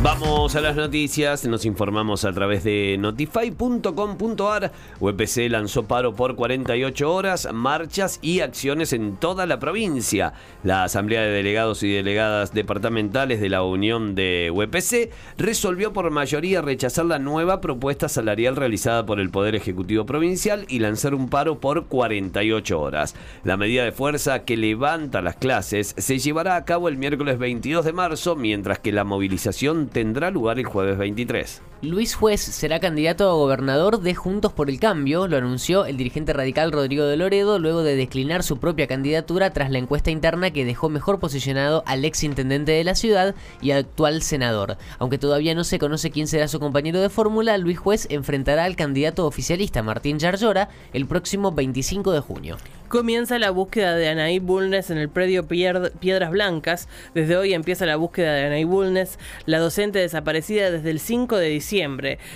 Vamos a las noticias, nos informamos a través de notify.com.ar. UPC lanzó paro por 48 horas, marchas y acciones en toda la provincia. La Asamblea de Delegados y Delegadas Departamentales de la Unión de UPC resolvió por mayoría rechazar la nueva propuesta salarial realizada por el Poder Ejecutivo Provincial y lanzar un paro por 48 horas. La medida de fuerza que levanta las clases se llevará a cabo el miércoles 22 de marzo, mientras que la movilización tendrá lugar el jueves 23. Luis Juez será candidato a gobernador de Juntos por el Cambio, lo anunció el dirigente radical Rodrigo de Loredo luego de declinar su propia candidatura tras la encuesta interna que dejó mejor posicionado al ex intendente de la ciudad y actual senador. Aunque todavía no se conoce quién será su compañero de fórmula, Luis Juez enfrentará al candidato oficialista Martín Yarlora el próximo 25 de junio. Comienza la búsqueda de Anaí Bulnes en el predio Piedras Blancas. Desde hoy empieza la búsqueda de Anaí Bulnes, la docente desaparecida desde el 5 de diciembre.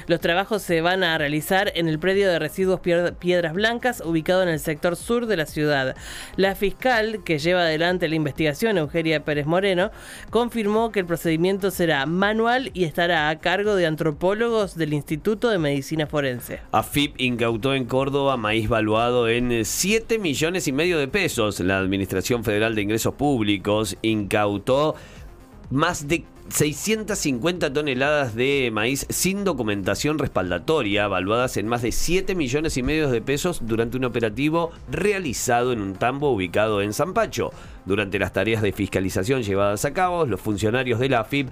Los trabajos se van a realizar en el predio de residuos Piedras Blancas, ubicado en el sector sur de la ciudad. La fiscal que lleva adelante la investigación, Eugenia Pérez Moreno, confirmó que el procedimiento será manual y estará a cargo de antropólogos del Instituto de Medicina Forense. AFIP incautó en Córdoba maíz valuado en 7 millones millones y medio de pesos. La Administración Federal de Ingresos Públicos incautó más de 650 toneladas de maíz sin documentación respaldatoria, valuadas en más de 7 millones y medio de pesos durante un operativo realizado en un tambo ubicado en Zampacho. Durante las tareas de fiscalización llevadas a cabo, los funcionarios de la AFIP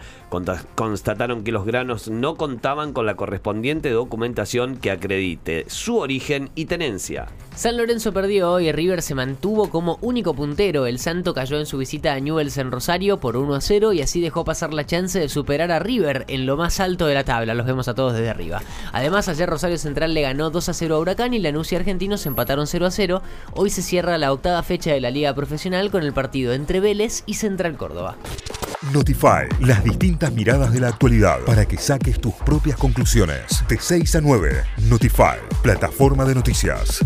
constataron que los granos no contaban con la correspondiente documentación que acredite su origen y tenencia. San Lorenzo perdió hoy, River se mantuvo como único puntero. El Santo cayó en su visita a Newells en Rosario por 1 a 0 y así dejó pasar la chance de superar a River en lo más alto de la tabla. Los vemos a todos desde arriba. Además, ayer Rosario Central le ganó 2 a 0 a Huracán y Lanús y Argentinos empataron 0 a 0. Hoy se cierra la octava fecha de la Liga Profesional con el partido entre Vélez y Central Córdoba. Notify, las distintas miradas de la actualidad para que saques tus propias conclusiones. De 6 a 9, Notify, plataforma de noticias.